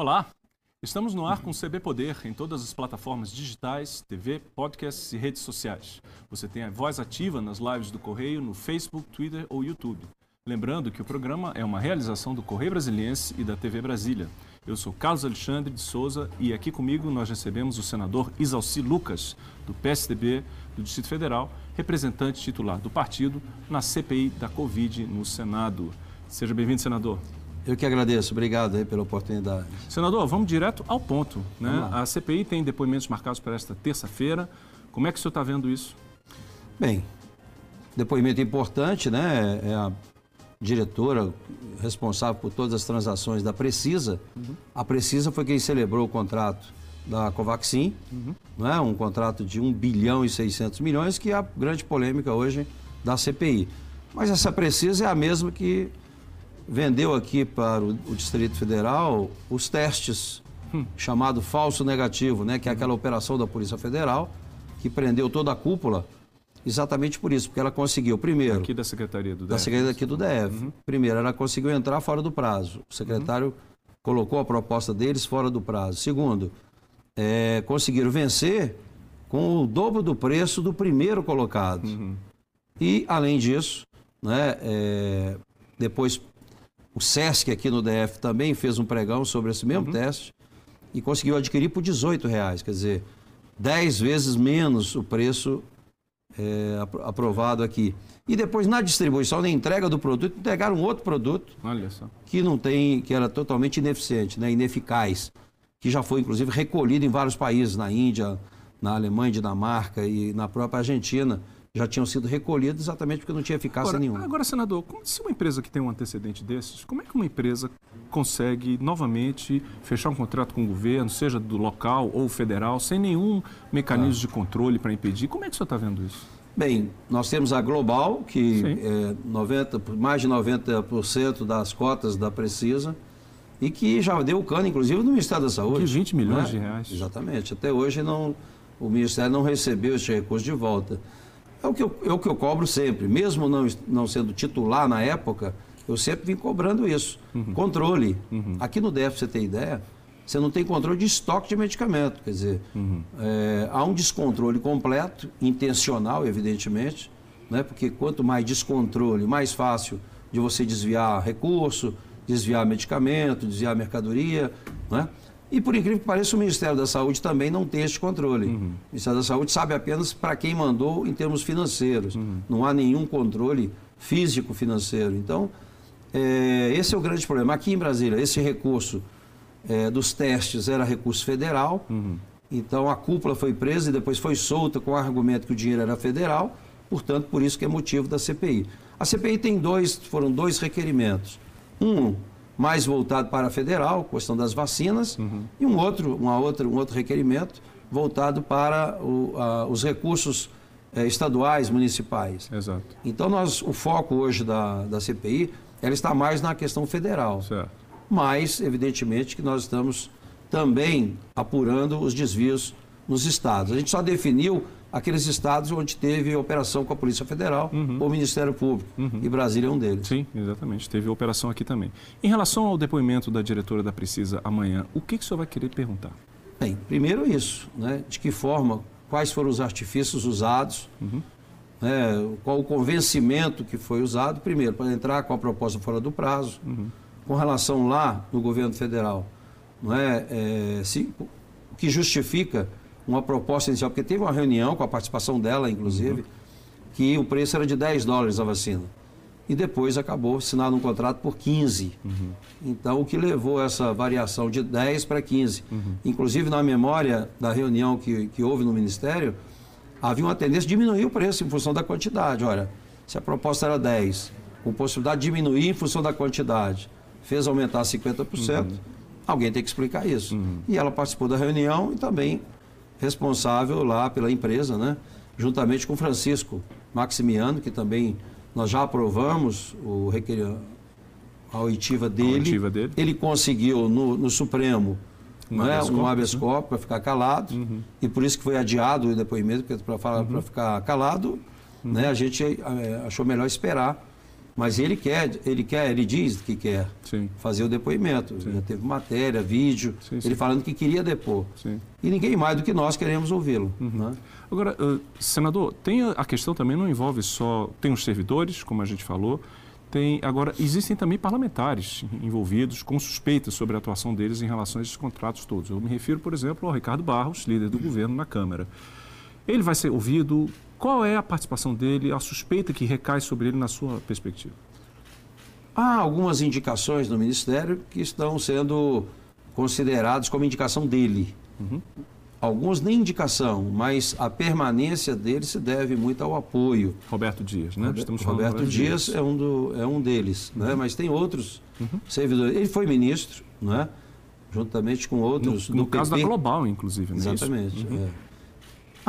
Olá, estamos no ar com o CB Poder em todas as plataformas digitais, TV, podcasts e redes sociais. Você tem a voz ativa nas lives do Correio no Facebook, Twitter ou YouTube. Lembrando que o programa é uma realização do Correio Brasiliense e da TV Brasília. Eu sou Carlos Alexandre de Souza e aqui comigo nós recebemos o senador Isalci Lucas, do PSDB do Distrito Federal, representante titular do partido na CPI da Covid no Senado. Seja bem-vindo, senador. Eu que agradeço, obrigado aí pela oportunidade. Senador, vamos direto ao ponto. Né? A CPI tem depoimentos marcados para esta terça-feira. Como é que o senhor está vendo isso? Bem, depoimento importante, né? É a diretora responsável por todas as transações da Precisa. Uhum. A Precisa foi quem celebrou o contrato da Covaxin, uhum. né? um contrato de 1 bilhão e 600 milhões, que é a grande polêmica hoje da CPI. Mas essa Precisa é a mesma que vendeu aqui para o, o Distrito Federal os testes hum. chamado falso negativo, né, que é aquela operação da Polícia Federal que prendeu toda a cúpula exatamente por isso, porque ela conseguiu primeiro aqui da Secretaria do DF. Da Secretaria aqui do DF. Uhum. Primeiro, ela conseguiu entrar fora do prazo. O secretário uhum. colocou a proposta deles fora do prazo. Segundo, é, conseguiram vencer com o dobro do preço do primeiro colocado. Uhum. E, além disso, né, é, depois o SESC aqui no DF também fez um pregão sobre esse mesmo uhum. teste e conseguiu adquirir por 18 reais, quer dizer, 10 vezes menos o preço é, aprovado aqui. E depois na distribuição, na entrega do produto, entregaram um outro produto que não tem, que era totalmente ineficiente, né, ineficaz, que já foi inclusive recolhido em vários países, na Índia, na Alemanha, Dinamarca e na própria Argentina já tinham sido recolhidos exatamente porque não tinha eficácia agora, nenhuma. Agora, senador, se uma empresa que tem um antecedente desses, como é que uma empresa consegue novamente fechar um contrato com o governo, seja do local ou federal, sem nenhum mecanismo ah. de controle para impedir? Como é que o senhor está vendo isso? Bem, nós temos a Global, que é 90, mais de 90% das cotas da Precisa, e que já deu o cano, inclusive, no Ministério da Saúde. De 20 milhões né? de reais. Exatamente. Até hoje não, o Ministério não recebeu esse recurso de volta. É o que eu, é o que eu cobro sempre. Mesmo não, não sendo titular na época, eu sempre vim cobrando isso. Uhum. Controle. Uhum. Aqui no DF, você tem ideia, você não tem controle de estoque de medicamento. Quer dizer, uhum. é, há um descontrole completo, intencional, evidentemente, né? porque quanto mais descontrole, mais fácil de você desviar recurso, desviar medicamento, desviar mercadoria. Né? E por incrível que pareça, o Ministério da Saúde também não tem este controle. Uhum. O Ministério da Saúde sabe apenas para quem mandou em termos financeiros. Uhum. Não há nenhum controle físico financeiro. Então, é, esse é o grande problema. Aqui em Brasília, esse recurso é, dos testes era recurso federal. Uhum. Então, a cúpula foi presa e depois foi solta com o argumento que o dinheiro era federal. Portanto, por isso que é motivo da CPI. A CPI tem dois, foram dois requerimentos. Um mais voltado para a federal, questão das vacinas, uhum. e um outro, uma outra, um outro requerimento voltado para o, a, os recursos eh, estaduais, municipais. Exato. Então, nós, o foco hoje da, da CPI ela está mais na questão federal. Certo. Mas, evidentemente, que nós estamos também apurando os desvios nos estados. A gente só definiu aqueles estados onde teve operação com a Polícia Federal uhum. ou o Ministério Público. Uhum. E Brasília é um deles. Sim, exatamente. Teve operação aqui também. Em relação ao depoimento da diretora da Precisa amanhã, o que, que o senhor vai querer perguntar? Bem, primeiro isso, né? De que forma, quais foram os artifícios usados, uhum. né? qual o convencimento que foi usado, primeiro, para entrar com a proposta fora do prazo, uhum. com relação lá no governo federal, não é, é se, o que justifica uma proposta inicial, porque teve uma reunião com a participação dela, inclusive, uhum. que o preço era de 10 dólares a vacina. E depois acabou assinando um contrato por 15. Uhum. Então, o que levou essa variação de 10 para 15? Uhum. Inclusive, na memória da reunião que, que houve no Ministério, havia uma tendência de diminuir o preço em função da quantidade. Olha, se a proposta era 10, com possibilidade de diminuir em função da quantidade, fez aumentar 50%, uhum. alguém tem que explicar isso. Uhum. E ela participou da reunião e também responsável lá pela empresa, né? juntamente com Francisco Maximiano, que também nós já aprovamos o requer... a oitiva dele. A oitiva dele. Ele conseguiu no, no Supremo um né, habeas, um habeas né? corpus para ficar calado, uhum. e por isso que foi adiado o depoimento, para uhum. ficar calado, uhum. né, a gente é, achou melhor esperar Mas ele quer, ele quer, ele diz que quer Sim. fazer o depoimento. Sim. Já teve matéria, vídeo, Sim, ele falando que queria depor. E ninguém mais do que nós queremos ouvi-lo. Uhum. né? Agora, uh, senador, tem a a questão também não envolve só tem os servidores, como a gente falou, tem agora existem também parlamentares envolvidos com suspeitas sobre a atuação deles em relação a esses contratos todos. Eu me refiro, por exemplo, ao Ricardo Barros, líder do governo na Câmara. Ele vai ser ouvido. Qual é a participação dele, a suspeita que recai sobre ele na sua perspectiva? Há algumas indicações no Ministério que estão sendo consideradas como indicação dele. Uhum. Alguns nem indicação, mas a permanência dele se deve muito ao apoio. Roberto Dias, né? Roberto, falando do Roberto Dias é um, do, é um deles, né? mas tem outros Uhum. servidores. Ele foi ministro, né? juntamente com No, outros. no do caso PP. da Global, inclusive, é isso? Exatamente. Uhum. é.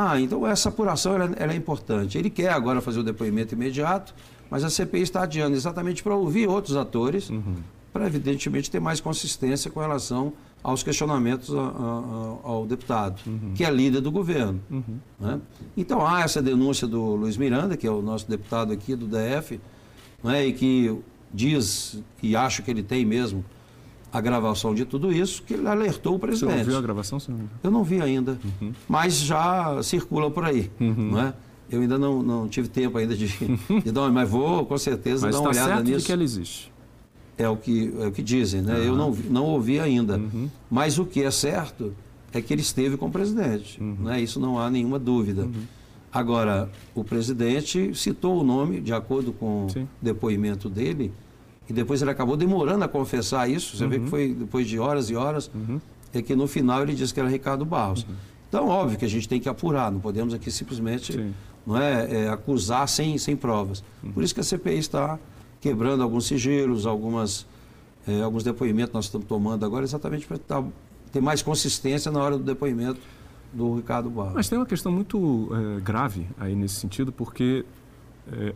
Ah, então essa apuração ela, ela é importante. Ele quer agora fazer o depoimento imediato, mas a CPI está adiando exatamente para ouvir outros atores, Uhum. para evidentemente ter mais consistência com relação aos questionamentos a- a- a- ao deputado, que é líder do governo. Uhum. né? Então há essa denúncia do Luiz Miranda, que é o nosso deputado aqui do DF, né, e que diz, e acho que ele tem mesmo, a gravação de tudo isso, que ele alertou o Você presidente. ouviu a gravação, senador? Eu não vi ainda, Uhum. mas já circula por aí, não é? Eu ainda não, não tive tempo ainda de, de dar uma, mas vou com certeza Mas dar uma está olhada certo nisso. que ela existe. É o que é o que dizem, né? Eu não, não ouvi ainda, Uhum. mas o que é certo é que ele esteve com o presidente, Uhum. né? Isso não há nenhuma dúvida. Agora, o presidente citou o nome de acordo com Sim. o depoimento dele e depois ele acabou demorando a confessar isso. Você vê Uhum. que foi depois de horas e horas é que no final ele disse que era Ricardo Barros. Uhum. Então, óbvio que a gente tem que apurar, não podemos aqui simplesmente Sim. não é, é, acusar sem, sem provas. Por isso que a CPI está quebrando alguns sigilos, algumas, é, alguns depoimentos nós estamos tomando agora, exatamente para tá- ter mais consistência na hora do depoimento do Ricardo Barros. Mas tem uma questão muito eh, grave aí nesse sentido, porque eh,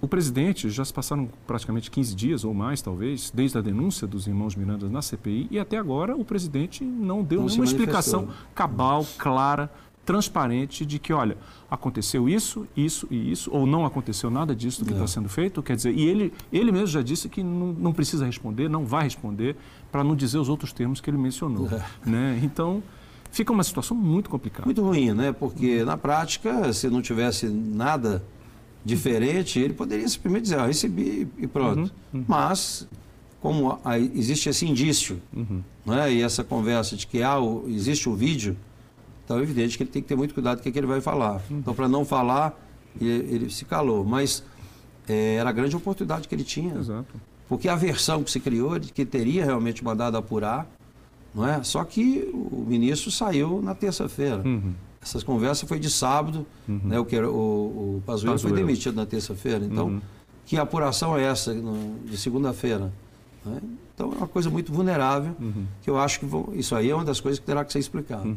o presidente já se passaram praticamente 15 dias ou mais, talvez, desde a denúncia dos irmãos Miranda na CPI, e até agora o presidente não deu Não nenhuma explicação manifestou. cabal, clara, transparente de que, olha, aconteceu isso, isso e isso, ou não aconteceu nada disso do que É. está sendo feito. Quer dizer, e ele, ele mesmo já disse que não, não precisa responder, não vai responder, para não dizer os outros termos que ele mencionou. Né? Então, fica uma situação muito complicada. Muito ruim, né? Porque na prática, se não tivesse nada diferente, ele poderia simplesmente dizer, ah, recebi e pronto. Mas, como há- existe esse indício, né? e essa conversa de que há o- existe o vídeo, então é evidente que ele tem que ter muito cuidado com o que, que ele vai falar. Então, para não falar, ele, ele se calou. Mas eh, era a grande oportunidade que ele tinha. Exato. Porque a versão que se criou de que teria realmente mandado apurar, não é? Só que o ministro saiu na terça-feira. Uhum. Essas conversas foi de sábado, né? O que era, o, o Pazuello foi demitido na terça-feira. Então, Uhum. que apuração é essa no- de segunda-feira? né? Então é uma coisa muito vulnerável Uhum. que eu acho que vão- isso aí é uma das coisas que terá que ser explicado.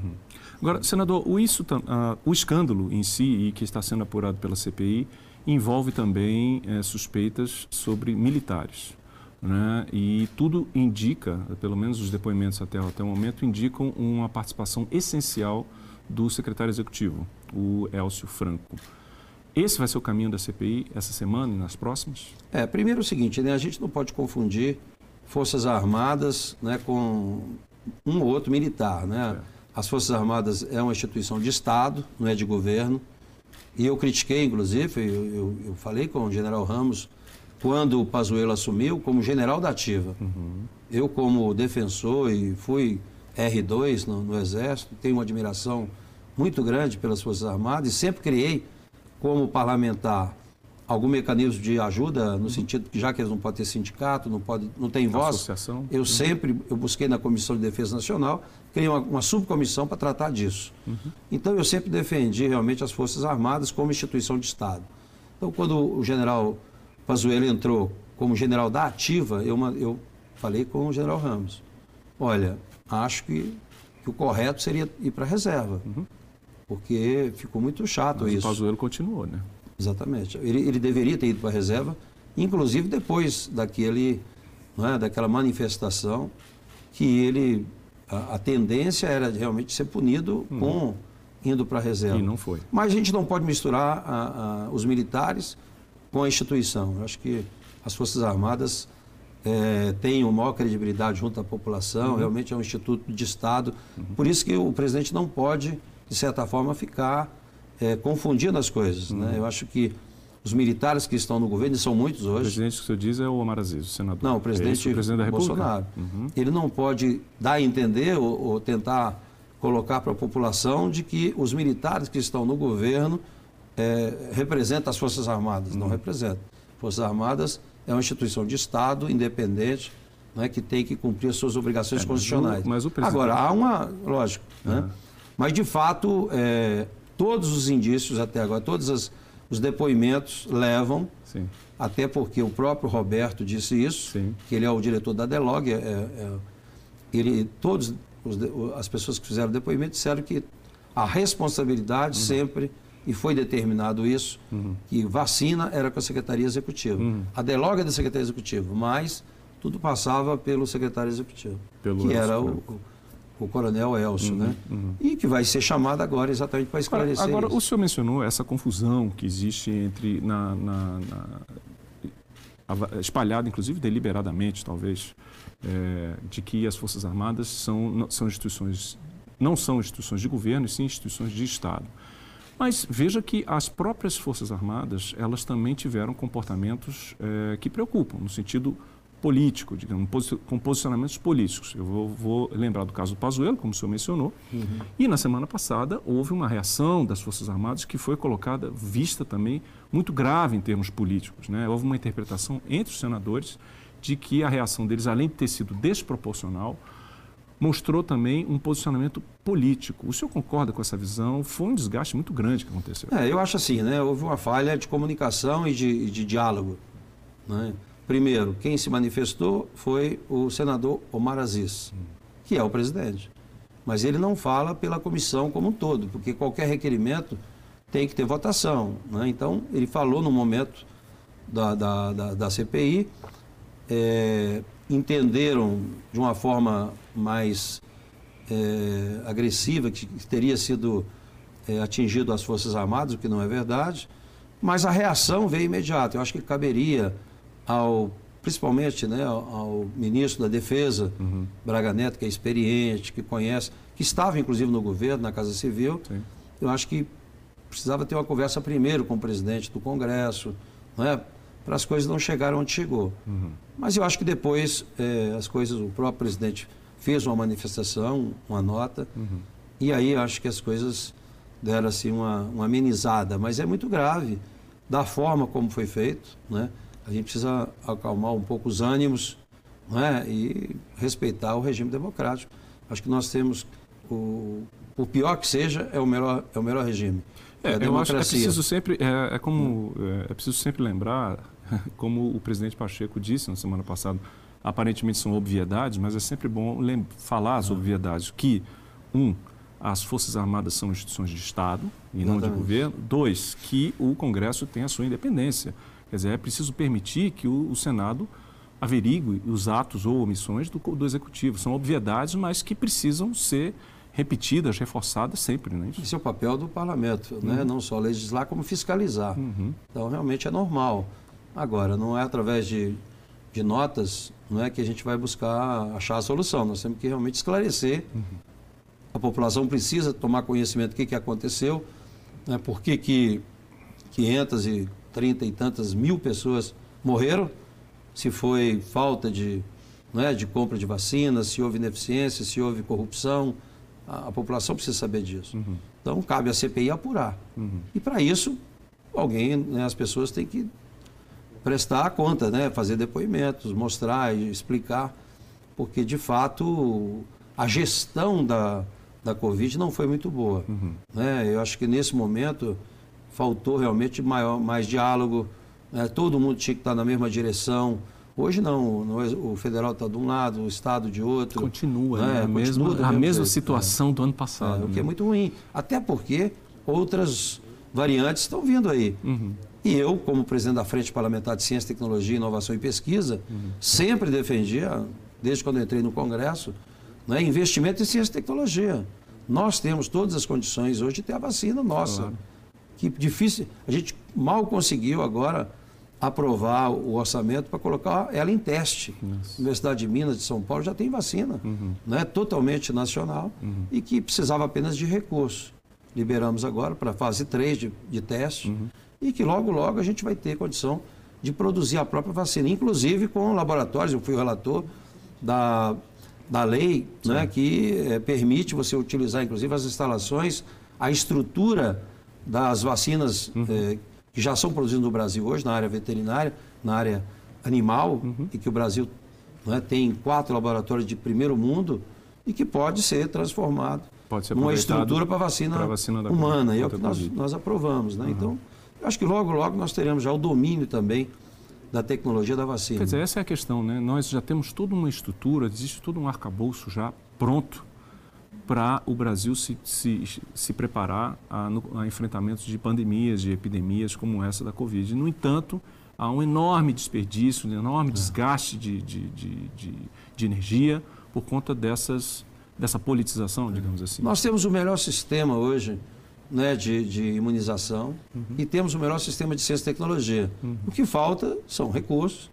Agora, senador, o, isso, ah, o escândalo em si, e que está sendo apurado pela CPI, envolve também eh, suspeitas sobre militares. Né? E tudo indica, pelo menos os depoimentos até, até o momento, indicam uma participação essencial do secretário executivo, o Elcio Franco. Esse vai ser o caminho da CPI essa semana e nas próximas? É, primeiro é o seguinte, né? A gente não pode confundir Forças Armadas né, com um ou outro militar, né? As Forças Armadas é uma instituição de Estado, não é de governo. E eu critiquei, inclusive, eu, eu- eu falei com o general Ramos quando o Pazuello assumiu como general da ativa. Eu, como defensor e fui R2 no, no Exército, tenho uma admiração muito grande pelas Forças Armadas e sempre criei, como parlamentar, algum mecanismo de ajuda, no sentido que já que eles não podem ter sindicato, não, pode, não tem voz, Associação? eu sempre eu busquei na Comissão de Defesa Nacional, criei uma, uma subcomissão para tratar disso. Então eu sempre defendi realmente as Forças Armadas como instituição de Estado. Então quando o general Pazuello entrou como general da ativa, eu, eu falei com o general Ramos. Olha, acho que, que o correto seria ir para a reserva. Porque ficou muito chato Mas o isso. Pazuello continuou, né? Exatamente. Ele, ele deveria ter ido para a reserva, inclusive depois daquele, é, daquela manifestação que ele a, a tendência era realmente ser punido com indo para a reserva. E não foi. Mas a gente não pode misturar a- a- os militares com a instituição. Eu acho que as Forças Armadas é, uma maior credibilidade junto à população, uhum. realmente é um instituto de Estado. Uhum. Por isso que o presidente não pode, de certa forma, ficar é, confundindo as coisas. Né? Uhum. Né? Eu acho que os militares que estão no governo, e são muitos hoje. O presidente que o senhor diz é o Omar Aziz, o senador. Não, o presidente, é o presidente da República. Bolsonaro. Uhum. Ele não pode dar a entender ou, ou tentar colocar para a população de que os militares que estão no governo é, representam as Forças Armadas. Uhum. Não representam. Forças Armadas é uma instituição de Estado independente né, que tem que cumprir as suas obrigações é, constitucionais. Mas o, mas o presidente... Agora, há uma. Lógico. Né? Mas, de fato, é, todos os indícios até agora, todas as os depoimentos levam, Sim. até porque o próprio Roberto disse isso, Sim. que ele é o diretor da Delog, é, é, ele, todos os, as pessoas que fizeram depoimento disseram que a responsabilidade uhum. sempre, e foi determinado isso, uhum. que vacina era com a Secretaria Executiva. Uhum. A Delog é da Secretaria Executiva, mas tudo passava pelo secretário executivo, pelo que era o, o coronel Elcio, uhum, né? Uhum. E que vai ser chamado agora exatamente para esclarecer Agora, isso. o senhor mencionou essa confusão que existe entre, na, na, na espalhada, inclusive deliberadamente, talvez, é, de que as Forças Armadas são, são instituições, não são instituições de governo, e sim instituições de Estado. Mas veja que as próprias Forças Armadas, elas também tiveram comportamentos é, que preocupam, no sentido político, digamos, com posicionamentos políticos. Eu vou, vou, lembrar do caso do Pazuello, como o senhor mencionou, uhum. e na semana passada houve uma reação das Forças Armadas que foi colocada, vista também, muito grave em termos políticos. Né? Houve uma interpretação entre os senadores de que a reação deles, além de ter sido desproporcional, mostrou também um posicionamento político. O senhor concorda com essa visão? Foi um desgaste muito grande que aconteceu. É, eu acho assim, né? Houve uma falha de comunicação e de, de diálogo. Né? Primeiro, quem se manifestou foi o senador Omar Aziz, que é o presidente. Mas ele não fala pela comissão como um todo, porque qualquer requerimento tem que ter votação. Né? Então, ele falou no momento da, da, da, da CPI, é, entenderam de uma forma mais é, agressiva que, teria sido é, atingido as Forças Armadas, o que não é verdade, mas a reação veio imediata. Eu acho que caberia ao principalmente né, ao, ao ministro da Defesa, uhum. Braga Neto, que é experiente, que conhece, que estava inclusive no governo, na Casa Civil. Sim. Eu acho que precisava ter uma conversa primeiro com o presidente do Congresso, né, para as coisas não chegarem onde chegou. Uhum. Mas eu acho que depois é, as coisas, o próprio presidente fez uma manifestação, uma nota, uhum. e aí acho que as coisas deram assim uma, uma amenizada. Mas é muito grave da forma como foi feito, né? a gente precisa acalmar um pouco os ânimos é? e respeitar o regime democrático. Acho que nós temos, o, o pior que seja, é o melhor, é o melhor regime. É, é eu acho que é preciso sempre, é, é como, é, é preciso sempre lembrar, como o presidente Pacheco disse na semana passada, aparentemente são obviedades, mas é sempre bom falar as obviedades, que, um, as Forças Armadas são instituições de Estado e Exatamente. não de governo. Dois, que o Congresso tem a sua independência. Quer dizer, é preciso permitir que o, o Senado averigue os atos ou omissões do, do Executivo. São obviedades, mas que precisam ser repetidas, reforçadas sempre. Né? Esse é o papel do parlamento, né? uhum. né? não só legislar, como fiscalizar. Uhum. Então, realmente é normal. Agora, não é através de, de notas não é que a gente vai buscar achar a solução. Nós temos que realmente esclarecer. Uhum. A população precisa tomar conhecimento do que, que aconteceu, né? por que, que 500 e tantas mil pessoas morreram, se foi falta de, é, de compra de vacinas, se houve ineficiência, se houve corrupção, a, a população precisa saber disso. Uhum. Então, cabe à CPI apurar. Uhum. E para isso, alguém, né, as pessoas têm que prestar conta, né, fazer depoimentos, mostrar e explicar, porque de fato a gestão da, da Covid não foi muito boa. Uhum. Né? Eu acho que nesse momento faltou realmente maior, mais diálogo, né? todo mundo tinha que estar na mesma direção. Hoje não, é, o federal está de um lado, o estado de outro. Continua, né? né? a, mesma, a mesma situação é. do ano passado. É, o que é né? muito ruim. Até porque outras variantes estão vindo aí. Uhum. E eu, como presidente da Frente Parlamentar de Ciência, Tecnologia, Inovação e Pesquisa, uhum. sempre defendia, desde quando entrei no Congresso, né, investimento em ciência e tecnologia. Nós temos todas as condições hoje de ter a vacina nossa. Claro que difícil, a gente mal conseguiu agora aprovar o orçamento para colocar ela em teste. Nossa. Universidade de Minas de São Paulo já tem vacina, Uhum. né, totalmente nacional e que precisava apenas de recurso. Liberamos agora para a fase 3 de, de teste Uhum. E que logo, logo a gente vai ter condição de produzir a própria vacina, inclusive com laboratórios. Eu fui o relator da, da lei né, que eh, permite você utilizar, inclusive, as instalações, a estrutura das vacinas eh, que já são produzidas no Brasil hoje, na área veterinária, na área animal, e que o Brasil né, tem quatro laboratórios de primeiro mundo e que pode ser transformado Pode ser numa estrutura para vacina, pra vacina da humana. E é o que nós, nós aprovamos. Né? Então, eu acho que logo, logo nós teremos já o domínio também da tecnologia da vacina. Quer dizer, essa é a questão, né? Nós já temos toda uma estrutura, existe todo um arcabouço já pronto para o Brasil se, se, se preparar a, a enfrentamentos de pandemias, de epidemias como essa da Covid. No entanto, há um enorme desperdício, um enorme desgaste de, de, de, de, de energia por conta dessas, dessa politização, digamos assim. Nós temos o melhor sistema hoje né, de, de imunização e temos o melhor sistema de ciência e tecnologia. O que falta são recursos.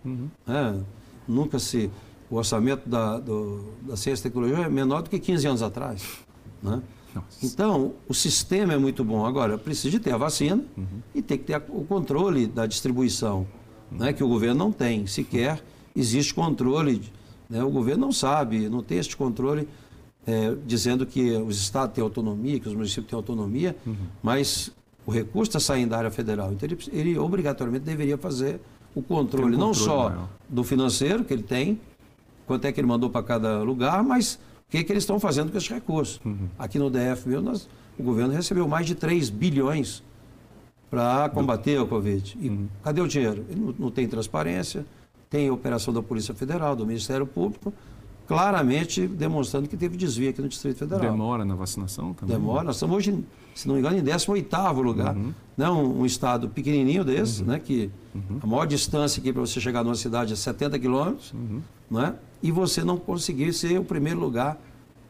né? Nunca se. O orçamento da, do- da ciência e tecnologia é menor do que 15 anos atrás. Né? Então, o sistema é muito bom. Agora, precisa de ter a vacina e tem que ter o controle da distribuição, né, que o governo não tem. Sequer existe controle. né, o governo não sabe, não tem este controle é, dizendo que os estados têm autonomia, que os municípios têm autonomia, mas o recurso está saindo da área federal. Então, ele, ele obrigatoriamente deveria fazer o controle, um não controle só maior. do financeiro que ele tem, quanto é que ele mandou para cada lugar, mas o que, é que eles estão fazendo com esses recursos. Uhum. Aqui no DF, mesmo, nós- o governo recebeu mais de 3 bilhões para combater a Covid. E Uhum. cadê o dinheiro? Não, não tem transparência, tem operação da Polícia Federal, do Ministério Público, claramente demonstrando que teve desvio aqui no Distrito Federal. Demora na vacinação também? Demora. Nós estamos hoje, se não me engano, em 18º lugar. Né? Um, um estado pequenininho desse, né? que a maior distância aqui para você chegar numa cidade é 70 quilômetros, né? e você não conseguir ser o primeiro lugar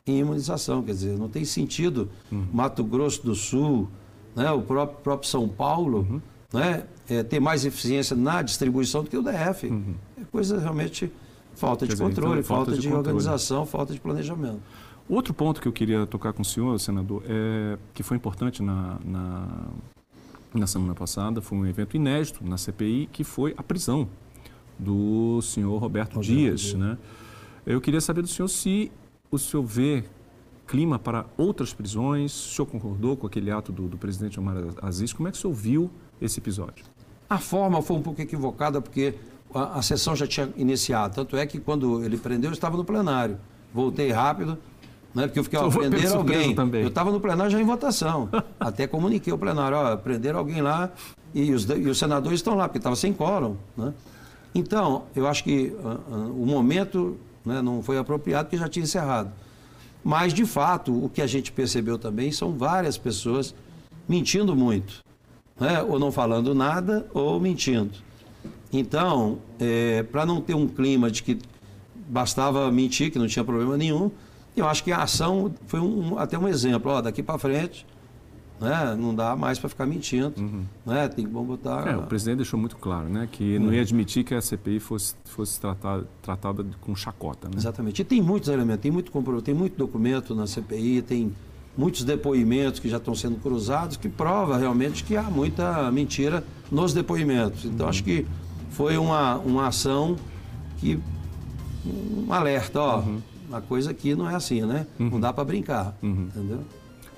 em imunização. Quer dizer, não tem sentido Mato Grosso do Sul, né? o próprio, próprio São Paulo, né? é, ter mais eficiência na distribuição do que o DF. É coisa realmente falta de dizer, controle, então, falta, falta de de, controle. organização, falta de planejamento. Outro ponto que eu queria tocar com o senhor, senador, é, que foi importante na, na, na semana passada, foi um evento inédito na CPI, que foi a prisão do senhor Roberto, Roberto Dias. Dias. Né? Eu queria saber do senhor se o senhor vê clima para outras prisões, o senhor concordou com aquele ato do, do presidente Omar Aziz, como é que o senhor viu esse episódio? A forma foi um pouco equivocada porque a, a sessão já tinha iniciado. Tanto é que quando ele prendeu, eu estava no plenário. Voltei rápido, né, porque eu fiquei, ó, prender alguém. também. Eu estava no plenário já em votação. Até comuniquei ao plenário, ó, prenderam alguém lá e os, e os senadores estão lá, porque estava sem quórum. Né? Então, eu acho que ah, ah, o momento né, não foi apropriado, porque já tinha encerrado. Mas, de fato, o que a gente percebeu também são várias pessoas mentindo muito. Né? Ou não falando nada, ou mentindo. Então, para não ter um clima de que bastava mentir, que não tinha problema nenhum, eu acho que a ação foi um- um- até um exemplo. Ó, daqui para frente, né, não dá mais para ficar mentindo. Né? Tem que vamos botar. É, o presidente deixou muito claro né, que não ia admitir que a CPI fosse, fosse tratada, tratada com chacota. Né? Exatamente. E tem muitos elementos, tem muito tem muito documento na CPI, tem muitos depoimentos que já estão sendo cruzados que prova realmente que há muita mentira nos depoimentos. Então acho que foi uma, uma ação que um alerta, ó, a coisa aqui não é assim, né? Não dá para brincar, entendeu?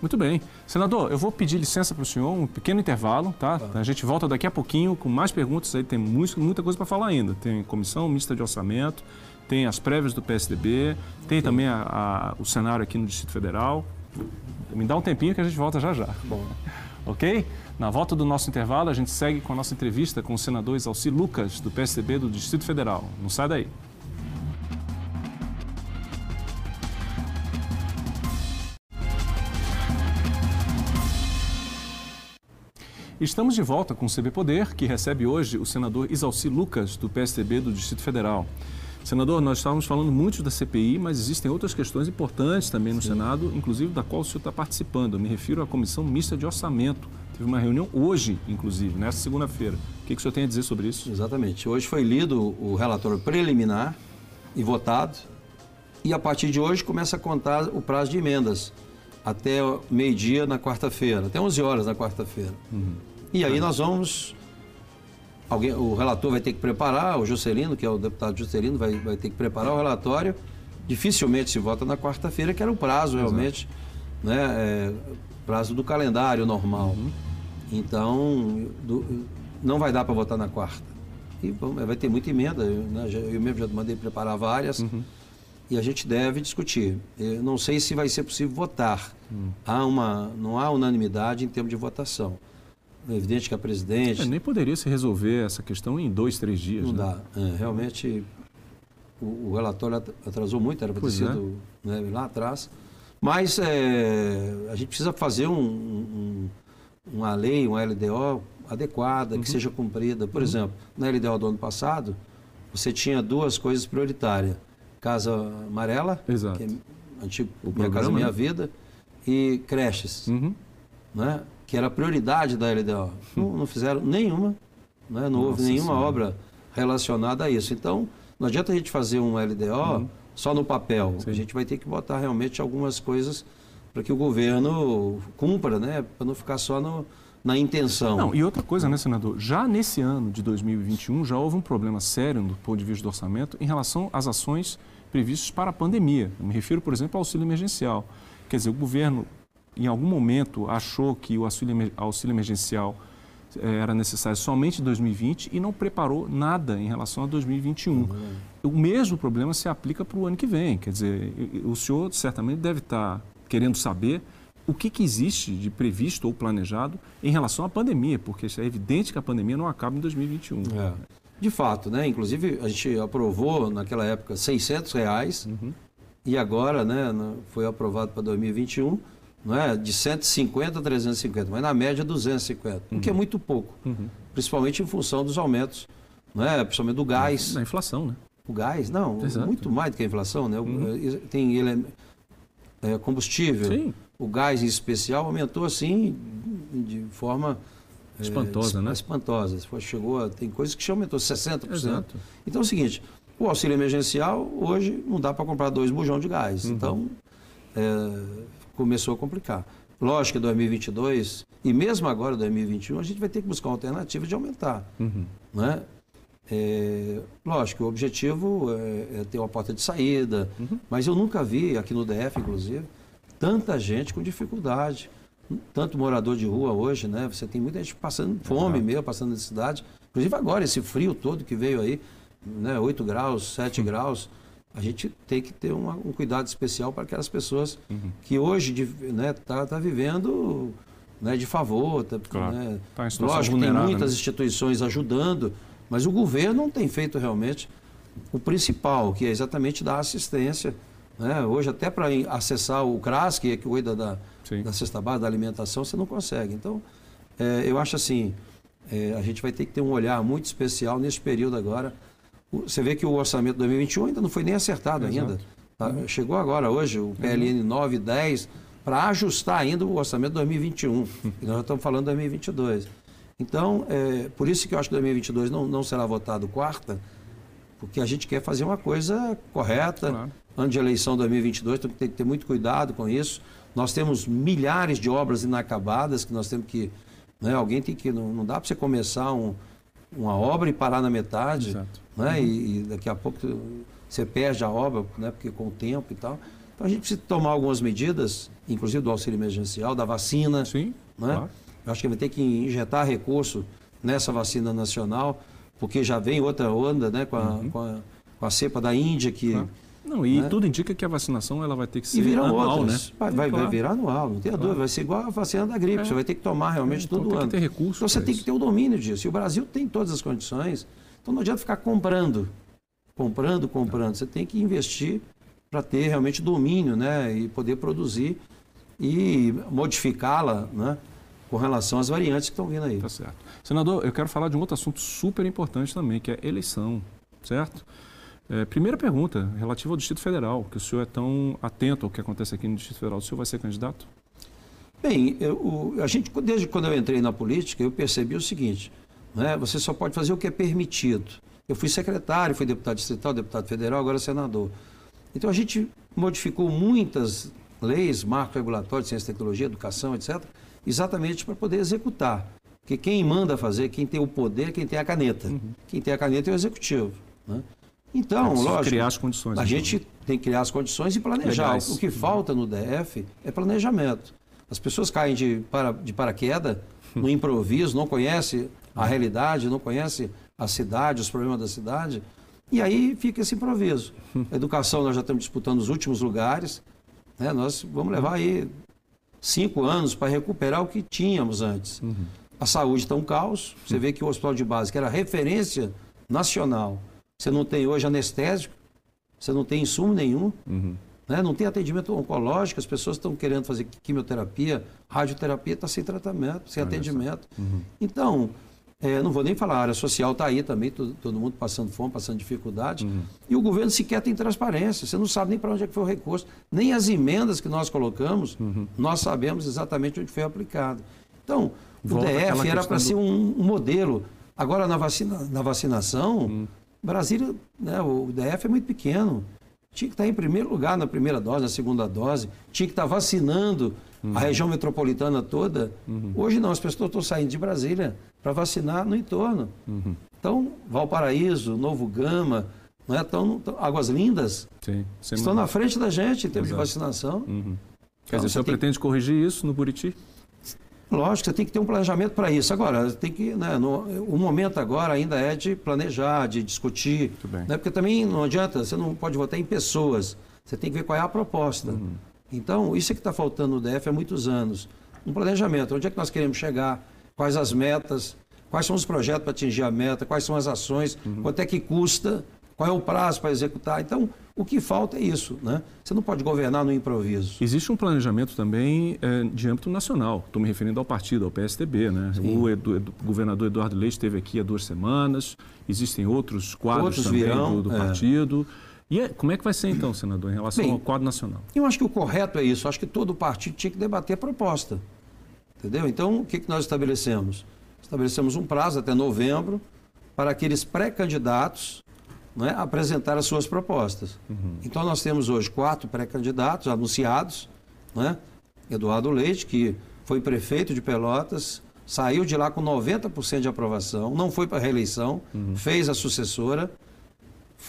Muito bem. Senador, eu vou pedir licença para o senhor, um pequeno intervalo, tá? A gente volta daqui a pouquinho com mais perguntas, aí tem muito- muita coisa para falar ainda. Tem comissão mista de orçamento, tem as prévias do PSDB, tem também a- a- o cenário aqui no Distrito Federal. Me dá um tempinho que a gente volta já já. Bom. Ok? Na volta do nosso intervalo, a gente segue com a nossa entrevista com o senador Exalci Lucas, do PSDB do Distrito Federal. Não sai daí. Estamos de volta com o CB Poder, que recebe hoje o senador Isalci Lucas, do PSDB do Distrito Federal. Senador, nós estávamos falando muito da CPI, mas existem outras questões importantes também no Senado, inclusive da qual o senhor está participando. Eu me refiro à Comissão Mista de Orçamento, Teve uma reunião hoje, inclusive, nessa segunda-feira. O que, que o senhor tem a dizer sobre isso? Exatamente. Hoje foi lido o relatório preliminar e votado. E a partir de hoje começa a contar o prazo de emendas até meio-dia na quarta-feira, até 11 horas na quarta-feira. Uhum. E aí nós vamos. Alguém, o relator vai ter que preparar, o Juscelino, que é o deputado Juscelino, vai, vai ter que preparar o relatório. Dificilmente se vota na quarta-feira, que era o prazo realmente, né, é, prazo do calendário normal. Uhum. Então, do, não vai dar para votar na quarta. E bom, vai ter muita emenda, né, eu mesmo já mandei preparar várias. Uhum e a gente deve discutir. Eu não sei se vai ser possível votar. Hum. Há uma, não há unanimidade em termos de votação. É evidente que a presidente. É, nem poderia se resolver essa questão em dois, três dias. Não né? dá. É, realmente, o, o, relatório atrasou muito, era para ter é. sido né, lá atrás. Mas é, a gente precisa fazer um, um, uma lei, uma LDO adequada, uhum. que seja cumprida. Por uhum. exemplo, na LDO do ano passado, você tinha duas coisas prioritárias Casa Amarela, Exato. que é antigo, o Minha Casa Minha né? Vida, e creches, uhum. né? que era a prioridade da LDO. Não, não fizeram nenhuma, né? não Nossa houve nenhuma senhora. obra relacionada a isso. Então, não adianta a gente fazer um LDO uhum. só no papel. Sim. A gente vai ter que botar realmente algumas coisas para que o governo cumpra, né? para não ficar só no, na intenção. Não, e outra coisa, né, senador? Já nesse ano de 2021 já houve um problema sério do ponto de vista do orçamento em relação às ações previstas para a pandemia. Eu me refiro, por exemplo, ao auxílio emergencial. Quer dizer, o governo, em algum momento, achou que o auxílio, emergencial eh, era necessário somente em 2020 e não preparou nada em relação a 2021. Uhum. O mesmo problema se aplica para o ano que vem. Quer dizer, o senhor certamente deve estar querendo saber o que, que existe de previsto ou planejado em relação à pandemia, porque é evidente que a pandemia não acaba em 2021. É. De fato, né? Inclusive a gente aprovou naquela época 600 reais uhum. e agora, né, foi aprovado para 2021, não é, de 150 a 350, mas na média 250, uhum. o que é uhum. muito pouco, uhum. principalmente em função dos aumentos, não é, principalmente do gás. Da inflação, né? O gás, não, Exato. muito mais do que a inflação, né? Uhum. Tem ele é, combustível. Sim o gás em especial aumentou assim de forma é, espantosa, é, né? Espantosa. Chegou a, tem coisas que aumentou 60%. Exato. Então é o seguinte, o auxílio emergencial hoje não dá para comprar dois bujão de gás. Uhum. Então é, começou a complicar. Lógico que 2022 e mesmo agora 2021 a gente vai ter que buscar uma alternativa de aumentar, uhum. né? É, lógico, o objetivo é, é, ter uma porta de saída, uhum. mas eu nunca vi aqui no DF, inclusive, tanta gente com dificuldade. Tanto morador de rua hoje, né? Você tem muita gente passando fome Exato. mesmo, passando necessidade. Inclusive agora, esse frio todo que veio aí, né? 8 graus, 7 graus. A gente tem que ter uma, um cuidado especial para aquelas pessoas uhum. que hoje né, tá, tá vivendo né, de favor. Tá, claro. né? tá Lógico, tem muitas né? instituições ajudando, mas o governo não tem feito realmente o principal, que é exatamente dar assistência né? Hoje, até para acessar o CRAS, que é que cuida da, da cesta básica, da alimentação, você não consegue. Então, é, eu acho assim, é, a gente vai ter que ter um olhar muito especial nesse período agora. Você vê que o orçamento de 2021 ainda não foi nem acertado Exato. ainda. Tá? Uhum. Chegou agora, hoje, o PLN uhum. 9 10, para ajustar ainda o orçamento de 2021. e nós já estamos falando de 2022. Então, é, por isso que eu acho que 2022 não, não será votado quarta, porque a gente quer fazer uma coisa correta, claro ano de eleição 2022, então tem que ter muito cuidado com isso. Nós temos milhares de obras inacabadas que nós temos que. Né, alguém tem que. Não, não dá para você começar um, uma obra e parar na metade. Exato. Né, uhum. e, e, daqui a pouco você perde a obra, né, porque com o tempo e tal. Então a gente precisa tomar algumas medidas, inclusive do auxílio emergencial, da vacina. Sim. Né? Claro. Eu acho que vai ter que injetar recurso nessa vacina nacional, porque já vem outra onda né, com, a, uhum. com, a, com a cepa da Índia que. Claro não, e né? tudo indica que a vacinação ela vai ter que ser anual, outras. né? Vai, vai, claro. vai, virar anual, não tem claro. dúvida. Vai ser igual a vacina da gripe, é. você vai ter que tomar realmente é, então todo tem ano. Que ter então você tem que ter o domínio disso. E o Brasil tem todas as condições. Então não adianta ficar comprando, comprando, comprando. Você tem que investir para ter realmente domínio, né? E poder produzir e modificá-la, né? Com relação às variantes que estão vindo aí. Tá certo. Senador, eu quero falar de um outro assunto super importante também, que é eleição, certo? É, primeira pergunta, relativa ao Distrito Federal, que o senhor é tão atento ao que acontece aqui no Distrito Federal. O senhor vai ser candidato? Bem, eu, a gente, desde quando eu entrei na política, eu percebi o seguinte: né, você só pode fazer o que é permitido. Eu fui secretário, fui deputado distrital, deputado federal, agora senador. Então a gente modificou muitas leis, marco regulatório, ciência, tecnologia, educação, etc., exatamente para poder executar. Porque quem manda fazer, quem tem o poder, quem tem a caneta. Uhum. Quem tem a caneta é o executivo. Né? Então, é lógico. criar as condições. A então. gente tem que criar as condições e planejar. Legais. O que falta no DF é planejamento. As pessoas caem de, para, de paraquedas, no improviso, não conhecem a realidade, não conhecem a cidade, os problemas da cidade. E aí fica esse improviso. A educação, nós já estamos disputando os últimos lugares. Né? Nós vamos levar aí cinco anos para recuperar o que tínhamos antes. Uhum. A saúde está um caos. Você vê que o hospital de base, que era referência nacional, você não tem hoje anestésico, você não tem insumo nenhum, uhum. né? não tem atendimento oncológico, as pessoas estão querendo fazer quimioterapia, radioterapia, está sem tratamento, sem atendimento. Uhum. Então, é, não vou nem falar, a área social está aí também, todo, todo, mundo passando fome, passando dificuldade. Uhum. E o governo sequer tem transparência. Você não sabe nem para onde é que foi o recurso. Nem as emendas que nós colocamos, uhum. nós sabemos exatamente onde foi aplicado. Então, Volta o DF era para do... ser um, um, modelo. Agora, na, vacina, na vacinação, uhum. Brasília, né, o DF é muito pequeno. Tinha que estar em primeiro lugar na primeira dose, na segunda dose. Tinha que estar vacinando uhum. a região metropolitana toda. Uhum. Hoje não, as pessoas estão saindo de Brasília para vacinar no entorno. Uhum. Então, Valparaíso, Novo Gama, não é tão, tão Águas Lindas Sim, estão na frente da gente em termos Exato. de vacinação. Uhum. Quer então, dizer, o senhor pretende corrigir isso no Buriti? Lógico, você tem que ter um planejamento para isso. Agora, tem que, né, no, o momento agora ainda é de planejar, de discutir. Né, porque também não adianta, você não pode votar em pessoas. Você tem que ver qual é a proposta. Uhum. Então, isso é que está faltando no DF há muitos anos. Um planejamento. Onde é que nós queremos chegar? Quais as metas? Quais são os projetos para atingir a meta? Quais são as ações? Uhum. Quanto é que custa? Qual é o prazo para executar? Então, o que falta é isso, né? Você não pode governar no improviso. Existe um planejamento também é, de âmbito nacional. Estou me referindo ao partido, ao PSDB, né? O, Edu, Edu, governador Eduardo Leite esteve aqui há duas semanas. Existem outros quadros outros também virão, do, do é. partido. E é, como é que vai ser então, senador, em relação Bem, ao quadro nacional? Eu acho que o correto é isso. Eu acho que todo partido tinha que debater a proposta. Entendeu? Então, o que, que nós estabelecemos? Estabelecemos um prazo até novembro para aqueles pré-candidatos né, apresentar as suas propostas. Uhum. Então, nós temos hoje quatro pré-candidatos anunciados. Né? Eduardo Leite, que foi prefeito de Pelotas, saiu de lá com 90% de aprovação, não foi para a reeleição, uhum. fez a sucessora,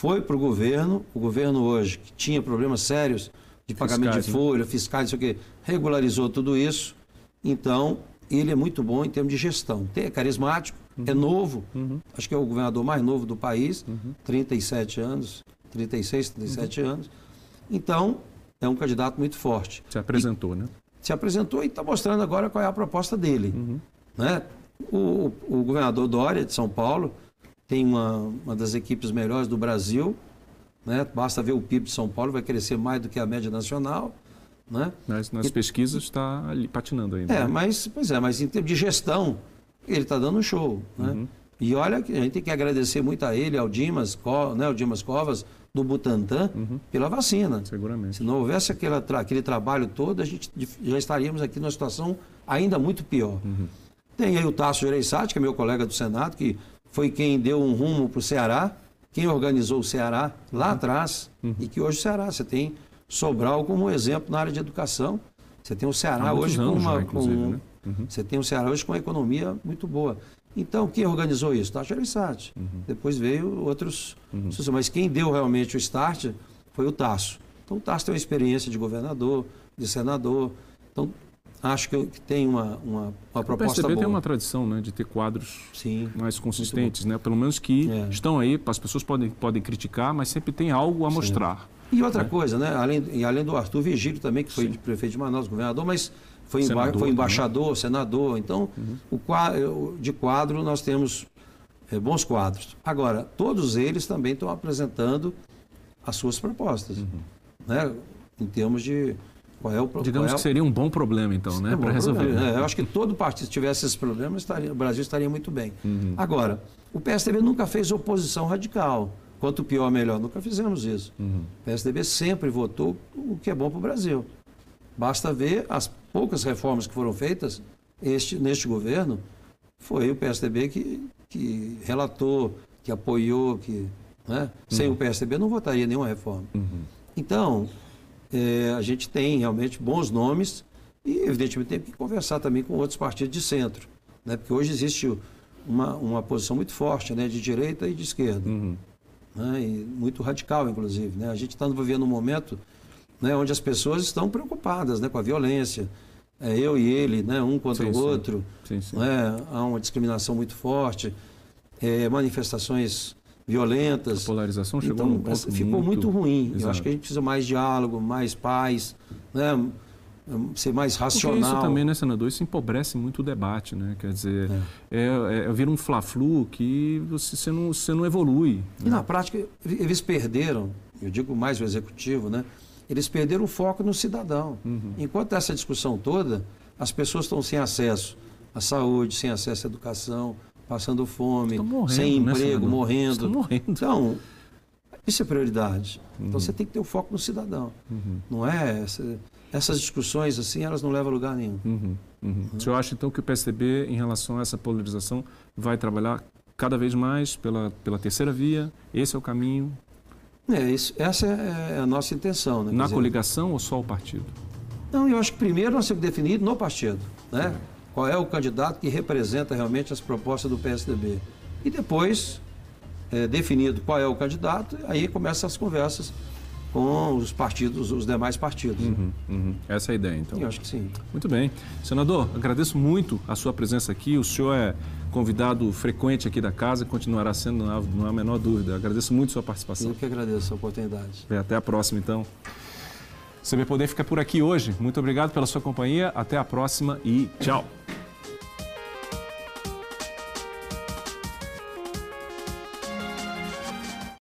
foi para o governo, o governo hoje, que tinha problemas sérios de pagamento fiscais, de né? folha, fiscais, isso aqui, regularizou tudo isso. Então, ele é muito bom em termos de gestão. É carismático, uhum. é novo, uhum. acho que é o governador mais novo do país, uhum. 37 anos, 36, 37 uhum. anos. Então, é um candidato muito forte. Se apresentou, e, né? Se apresentou e está mostrando agora qual é a proposta dele. Uhum. Né? O, o, governador Dória, de São Paulo, tem uma, uma das equipes melhores do Brasil. Né? Basta ver o PIB de São Paulo, vai crescer mais do que a média nacional. Né? Nas, nas e, pesquisas está ali patinando ainda. É, né? mas, pois é, mas em termos de gestão, ele está dando um show. Né? Uhum. E olha, que a gente tem que agradecer muito a ele, ao Dimas, né, ao Dimas Covas, do Butantan, uhum. pela vacina. Seguramente. Se não houvesse aquele, aquele trabalho todo, a gente já estaríamos aqui numa situação ainda muito pior. Uhum. Tem aí o Tasso Gereissati, que é meu colega do Senado, que foi quem deu um rumo para o Ceará, quem organizou o Ceará lá uhum. atrás, uhum. e que hoje o Ceará, você tem Sobral como exemplo na área de educação. Você tem o Ceará hoje com uma. Já, com, né? uhum. Você tem o Ceará hoje com uma economia muito boa. Então, quem organizou isso? Taxa Arissati. Uhum. Depois veio outros. Uhum. Mas quem deu realmente o start foi o Tasso. Então, o Tasso tem uma experiência de governador, de senador. Então, acho que, tem uma, uma, uma proposta boa. O PSDB tem uma tradição né, de ter quadros Sim, mais consistentes, né? pelo menos que é. estão aí, as pessoas podem, podem criticar, mas sempre tem algo a Sim. mostrar. E outra é. coisa, né? Além, e além do Arthur Vigílio também, que foi Sim. prefeito de Manaus, governador, mas foi, senador, foi embaixador, também. senador. Então, uhum. o quadro, de quadro nós temos é, bons quadros. Agora, todos eles também estão apresentando as suas propostas, uhum. né? Em termos de qual é o problema. Digamos é que seria um bom problema, então, né? É Para resolver. Né? É, eu acho que todo partido tivesse esses problemas, estaria, o Brasil estaria muito bem. Uhum. Agora, o PSDB nunca fez oposição radical. Quanto pior, melhor. Nunca fizemos isso. Uhum. O PSDB sempre votou o que é bom para o Brasil. Basta ver as, poucas reformas que foram feitas este, neste governo, foi o PSDB que, que relatou, que apoiou, que né? sem o PSDB não votaria nenhuma reforma. Então, é, a gente tem realmente bons nomes e, evidentemente, tem que conversar também com outros partidos de centro. Né? Porque hoje existe uma, uma posição muito forte né? de direita e de esquerda. Uhum. Né? E muito radical, inclusive. Né? A gente está vivendo um momento né? onde as pessoas estão preocupadas né? com a violência. É, eu e ele, né? um contra Sim, o outro. Sim, sim. Né? Há uma discriminação muito forte, é, manifestações violentas. A polarização chegou Então, num ponto ficou muito, ruim. Eu Exato. acho que a gente precisa mais diálogo, mais paz, né? ser mais Porque racional. isso também, né, senador? Isso empobrece muito o debate, né? Quer dizer, é. É, vira um fla-flu que você, você, não, você não evolui. E na prática, eles perderam, eu digo mais o executivo, né? Eles perderam o foco no cidadão. Uhum. Enquanto essa discussão toda, as pessoas estão sem acesso à saúde, sem acesso à educação, passando fome, morrendo, sem né, emprego, senador? morrendo. Estão morrendo. Então, isso é prioridade. Uhum. Então você tem que ter o foco no cidadão. Não é essa- essas discussões assim, elas não levam a lugar nenhum. Uhum, uhum. O senhor acha, então, que o PSDB, em relação a essa polarização, vai trabalhar cada vez mais pela, pela terceira via? Esse é o caminho? É, isso, essa é a nossa intenção. Né? Na dizer, coligação ou só o partido? Não, eu acho que primeiro nós temos que definir no partido, né? Qual é o candidato que representa realmente as propostas do PSDB. E depois, é, definido qual é o candidato, aí começam as conversas com os partidos, os demais partidos. Uhum, uhum. Essa é a ideia, então. Eu acho que sim. Muito bem. Senador, agradeço muito a sua presença aqui. O senhor é convidado frequente aqui da casa, continuará sendo, não há, a menor dúvida. Agradeço muito a sua participação. Eu que agradeço a oportunidade. Bem, Até a próxima, então. CB Poder fica por aqui hoje. Muito obrigado pela sua companhia. Até a próxima e tchau.